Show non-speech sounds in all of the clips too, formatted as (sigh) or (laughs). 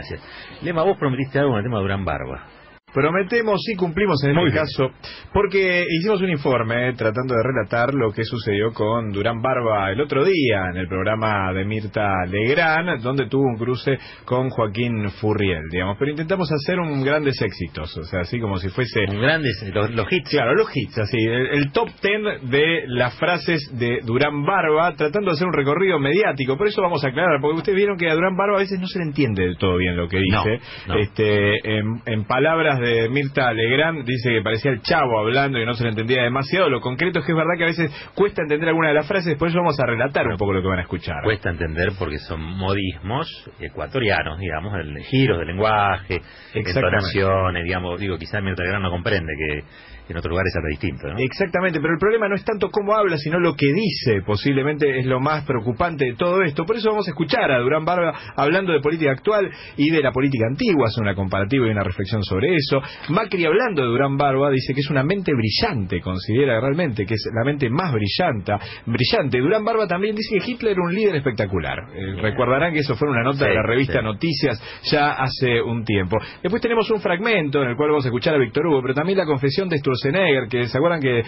Gracias. Lema, vos prometiste algo con el tema de Durán Barba. Prometemos y cumplimos en este caso, porque hicimos un informe tratando de relatar lo que sucedió con Durán Barba el otro día en el programa de Mirta Legrand, donde tuvo un cruce con Joaquín Furriel, digamos. Pero intentamos hacer un grandes éxitos, o sea, así como si fuese... Un grandes, los, hits. Claro, los hits, así, el, top ten de las frases de Durán Barba, tratando de hacer un recorrido mediático. Por eso vamos a aclarar, porque ustedes vieron que a Durán Barba a veces no se le entiende del todo bien lo que dice. Este, en, en palabras de Mirta Legrand dice que parecía el chavo hablando y no se le entendía demasiado. Lo concreto es que es verdad que a veces cuesta entender alguna de las frases, después vamos a relatar un poco lo que van a escuchar. Cuesta entender porque son modismos ecuatorianos, digamos, el giro del lenguaje, entonaciones, digamos, digo, quizás Mirta Legrand no comprende que en otros lugares habla distinto. ¿no? Exactamente, pero el problema no es tanto cómo habla, sino lo que dice. Posiblemente es lo más preocupante de todo esto. Por eso vamos a escuchar a Durán Barba hablando de política actual y de la política antigua, hace una comparativa y una reflexión sobre eso. Macri hablando de Durán Barba dice que es una mente brillante, considera realmente que es la mente más brillante. brillante. Durán Barba también dice que Hitler era un líder espectacular. Eh, recordarán que eso fue una nota de la revista Noticias ya hace un tiempo. Después tenemos un fragmento en el cual vamos a escuchar a Víctor Hugo, pero también la confesión de Sturzenegger, que se acuerdan que,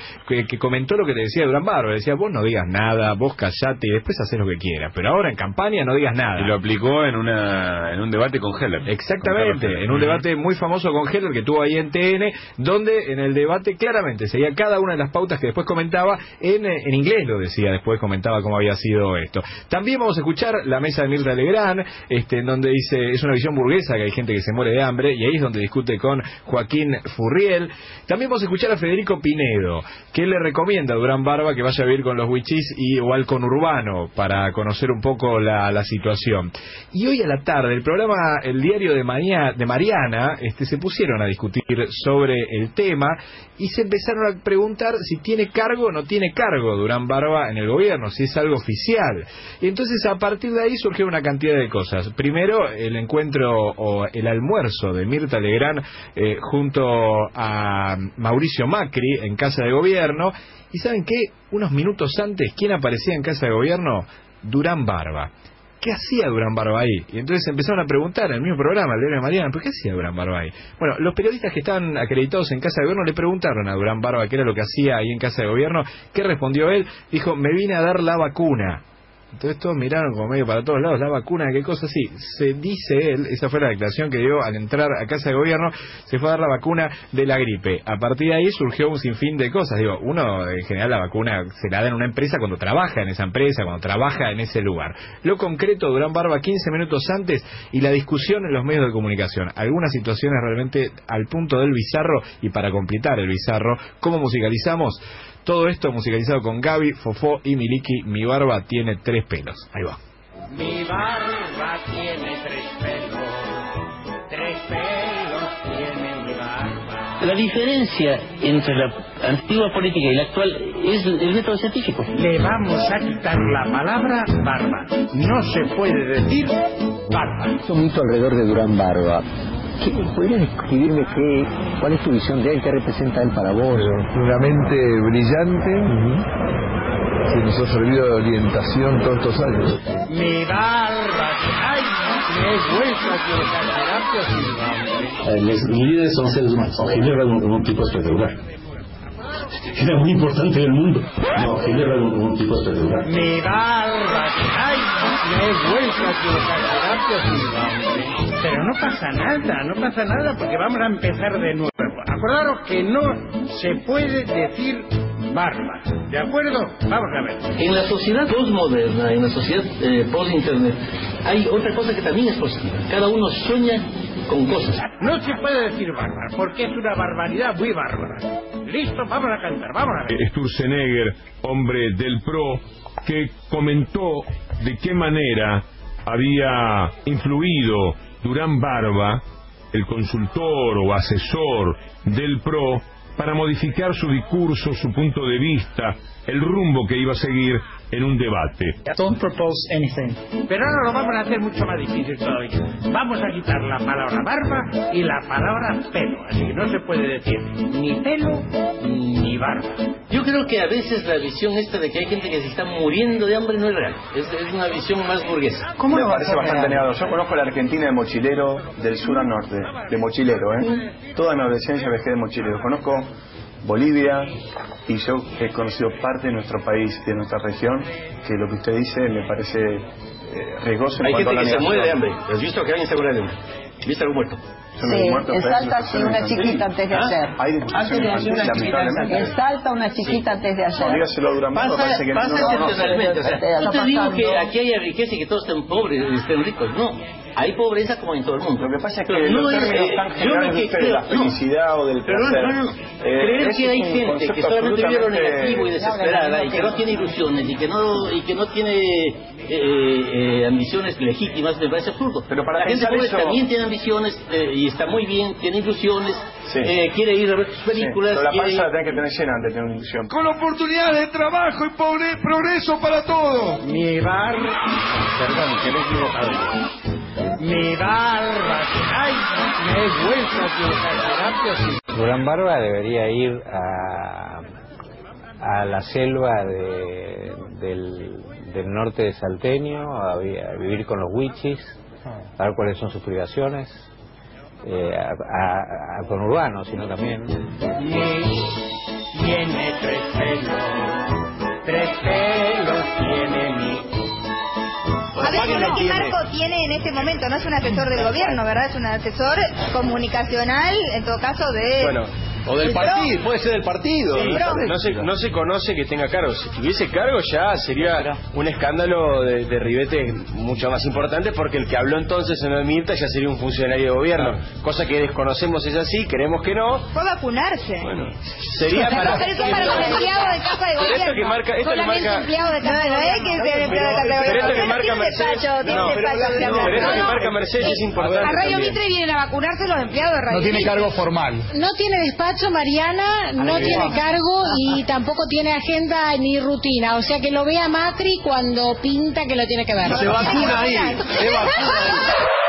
que, comentó lo que te decía Durán Barba, decía, vos no digas nada, vos callate y después haces lo que quieras, pero ahora en campaña no digas nada. Y lo aplicó en una en un debate con Heller. Exactamente, en un debate muy famoso con Heller que tuvo ahí en TN, donde en el debate claramente seguía cada una de las pautas que después comentaba en, en inglés, lo decía, después comentaba cómo había sido esto. También vamos a escuchar la mesa de Mirta Legrand, este, en donde dice, es una visión burguesa que hay gente que se muere de hambre, y ahí es donde discute con Joaquín Furriel. También vamos a escuchar a Federico Pinedo, que le recomienda a Durán Barba que vaya a vivir con los Wichis y o al conurbano para conocer un poco la, situación. Y hoy a la tarde, el programa El Diario de, de Mariana este, se pusieron a discutir sobre el tema y se empezaron a preguntar si tiene cargo o no tiene cargo Durán Barba en el gobierno, si es algo oficial. Y entonces a partir de ahí surgió una cantidad de cosas. Primero, el encuentro o el almuerzo de Mirta Legrand eh, junto a Mauricio Macri en Casa de Gobierno. ¿Y saben qué? Unos minutos antes, ¿quién aparecía en Casa de Gobierno? Durán Barba. ¿Qué hacía Durán Barba ahí? Y entonces empezaron a preguntar en el mismo programa, el de Mariana, ¿pero qué hacía Durán Barba ahí? Bueno, los periodistas que estaban acreditados en Casa de Gobierno le preguntaron a Durán Barba qué era lo que hacía ahí en Casa de Gobierno. ¿Qué respondió él? Dijo, me vine a dar la vacuna. Entonces todos miraron como medio para todos lados, la vacuna, qué cosa así. Se dice él, esa fue la declaración que dio al entrar a casa de gobierno, se fue a dar la vacuna de la gripe. A partir de ahí surgió un sinfín de cosas. Digo, uno en general la vacuna se la da en una empresa cuando trabaja en esa empresa, cuando trabaja en ese lugar. Lo concreto, Durán Barba 15 minutos antes y la discusión en los medios de comunicación. Algunas situaciones realmente al punto del bizarro y para completar el bizarro, ¿cómo musicalizamos? Todo esto musicalizado con Gaby, Fofó y Miliki. Mi barba tiene tres pelos. Ahí va. Mi barba tiene tres pelos. Tres pelos tiene mi barba. La diferencia entre la antigua política y la actual es el método científico. Le vamos a quitar la palabra barba. No se puede decir barba. Un mito alrededor de Durán Barba ¿Podrías describirme qué, cuál es tu visión de él, qué representa él para vos? Una mente brillante que nos ha servido de orientación todos estos años. Mi barba, ay, me he vuelto a eh, Los líderes son seres humanos. Hitler era un, tipo espectacular. Era muy importante en el mundo. No, Hitler era un, tipo espectacular. Mi barba, ay, me he vuelto a pero no pasa nada, no pasa nada porque vamos a empezar de nuevo. Acordaros que no se puede decir barba. ¿De acuerdo? Vamos a ver. En la sociedad postmoderna, en la sociedad eh, post-internet, hay otra cosa que también es positiva. Cada uno sueña con cosas. No se puede decir bárbara, porque es una barbaridad muy bárbara. Listo, vamos a cantar, vamos a ver. Sturzenegger, hombre del PRO, que comentó de qué manera había influido Durán Barba, el consultor o asesor del PRO, para modificar su discurso, su punto de vista el rumbo que iba a seguir en un debate. Don't propose anything. Pero ahora lo vamos a hacer mucho más difícil todavía. Vamos a quitar la palabra barba y la palabra pelo. Así que no se puede decir ni pelo ni barba. Yo creo que a veces la visión esta de que hay gente que se está muriendo de hambre no es real. Es, es una visión más burguesa. ¿Cómo me parece bastante negado? Yo conozco la Argentina de mochilero del sur al norte. De mochilero, ¿eh? Toda mi adolescencia viajé de mochilero. Conozco Bolivia y yo he conocido parte de nuestro país, de nuestra región, que lo que usted dice me parece eh, riesgoso en Hay cuanto gente que se muere de hambre. ¿Has visto que alguien se muere de hambre? ¿Viste algún muerto? Sí, una chiquita antes de ¿Ah? lamentablemente. En Salta una chiquita antes de No, ayer. dígaselo a Durán Barba, Pasa, parece que no, pasa no lo conoce. excepcionalmente. O sea, Está no te digo que aquí haya riqueza y que todos estén pobres, estén ricos. No, hay pobreza como en todo el mundo. Lo que pasa es que Pero los no es, términos eh, tan generales de que ustedes, la creo- no. felicidad o del no, placer, no, no. eh, Creer que hay es gente que solamente vive lo negativo y desesperada y que no tiene ilusiones y que no y que no tiene eh, eh, ambiciones legítimas me parece absurdo. Pero para la gente pobre eso- también tiene ambiciones eh, y está muy bien, tiene ilusiones, Sí. eh, quiere ir a ver sus Sí, películas. pero la quiere panza la tenés que tener llena antes de tener una ilusión. Con oportunidades de trabajo y pobre- progreso para todos. Mi barba... Perdón, que me he equivocado. Mi barba... ¡Ay! Me he vuelto a. Durán Barba debería ir a, a la selva de- del, del norte de Salteño, a, a vivir con los wichis, a ver cuáles son sus privaciones, eh, a, a- a sino también. Tiene tres pelos, tres pelos tiene mi... A ver, ¿qué ¿qué marco tiene en este momento? No es un asesor del gobierno, ¿verdad? Es un asesor comunicacional, en todo caso, de... Bueno, o del El partido, puede ser del partido. Sí, no, se, no se conoce que tenga cargo. Si tuviese cargo ya sería un escándalo de, de ribete mucho más importante porque el que habló entonces en el Mirta ya sería un funcionario de gobierno. Cosa que desconocemos es así, queremos que no. Fue vacunarse. Bueno, sería para... Pero eso para los empleados de casa de Pero gobierno. esto que marca- esto que Solamente marca- empleados de casa de gobierno. Pero esto que marca Mercedes... No, pero esto que marca Mercedes es importante A Radio. Mitre vienen a vacunarse los empleados de Radio No tiene cargo formal. No tiene despacho, Mariana, no tiene cargo y (laughs) tampoco tiene agenda ni rutina. O sea que lo vea Macri cuando pinta que lo tiene que ver. Se vacuna ahí, se vacuna ahí. (laughs)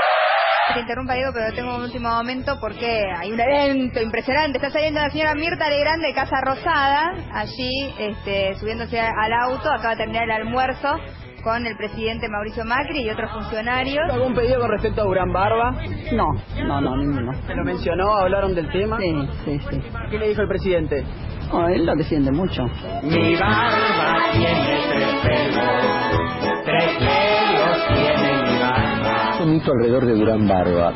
Te interrumpa, Diego, pero tengo un último momento porque hay un evento impresionante. Está saliendo la señora Mirta Legrand de Casa Rosada, allí este, subiéndose al auto. Acaba de terminar el almuerzo con el presidente Mauricio Macri y otros funcionarios. ¿Algún pedido con respecto a Durán Barba? No, no, no, ninguno. ¿Se lo mencionó? ¿Hablaron del tema? Sí, sí, sí. ¿Qué le dijo el presidente? Oh, él lo defiende mucho. Mi barba tiene tres pelos, tres pelos tiene Un mito alrededor de Durán Barba.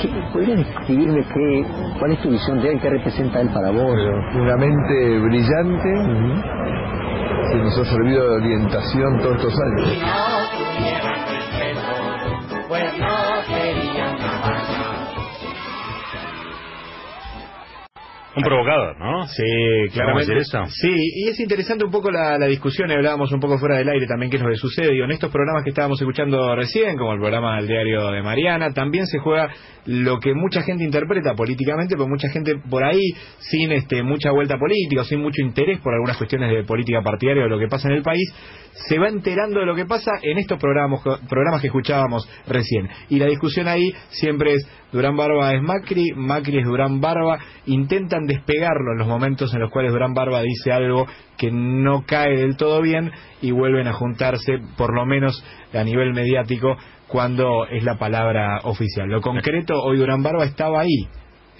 ¿Qué, ¿Podrías describirme qué, cuál es tu visión de él? ¿Qué representa él para vos? Una mente brillante que nos ha servido de orientación todos estos años. Un provocador, ¿no? Sí, ¿Podemos claramente. eso? Sí, y es interesante un poco la, la discusión, y hablábamos un poco fuera del aire también qué es lo que sucede. Digo, en estos programas que estábamos escuchando recién, como el programa del diario de Mariana, también se juega lo que mucha gente interpreta políticamente, pero mucha gente por ahí, sin este mucha vuelta política, o sin mucho interés por algunas cuestiones de política partidaria o lo que pasa en el país, se va enterando de lo que pasa en estos programas, programas que escuchábamos recién. Y la discusión ahí siempre es Durán Barba es Macri, Macri es Durán Barba, despegarlo en los momentos en los cuales Durán Barba dice algo que no cae del todo bien y vuelven a juntarse, por lo menos a nivel mediático, cuando es la palabra oficial. Lo concreto, hoy Durán Barba estaba ahí,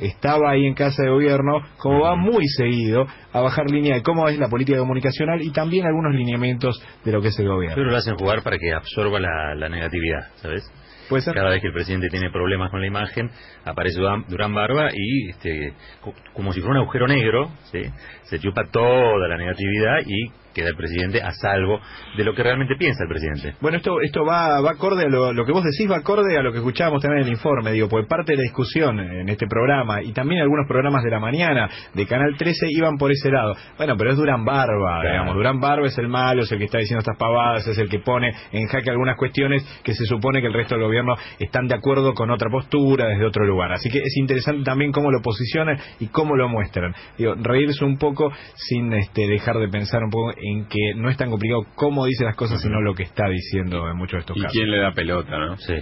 estaba ahí en casa de gobierno, como va muy seguido a bajar línea de cómo es la política comunicacional y también algunos lineamientos de lo que es el gobierno. que lo hacen jugar para que absorba la, la negatividad, ¿sabes? ¿Puede ser? Cada vez que el presidente tiene problemas con la imagen, aparece Durán, Durán Barba y, este, co- como si fuera un agujero negro, ¿sí? se chupa toda la negatividad y queda el presidente a salvo de lo que realmente piensa el presidente. Bueno, esto esto va, va acorde a lo, lo que vos decís, va acorde a lo que escuchábamos también en el informe, digo, porque parte de la discusión en este programa y también algunos programas de la mañana de Canal 13 iban por ese lado. Bueno, pero es Durán Barba, digamos, Durán Barba es el malo, es el que está diciendo estas pavadas, es el que pone en jaque algunas cuestiones que se supone que el resto del gobierno están de acuerdo con otra postura desde otro lugar. Así que es interesante también cómo lo posicionan y cómo lo muestran. Digo, reírse un poco sin este, dejar de pensar un poco en que no es tan complicado cómo dice las cosas, sino lo que está diciendo en muchos de estos ¿Y casos. quién le da pelota, no? Sí.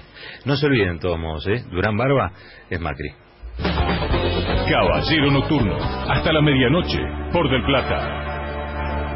No se olviden, de todos modos, ¿eh? Durán Barba es Macri. Caballero Nocturno, hasta la medianoche, por Del Plata.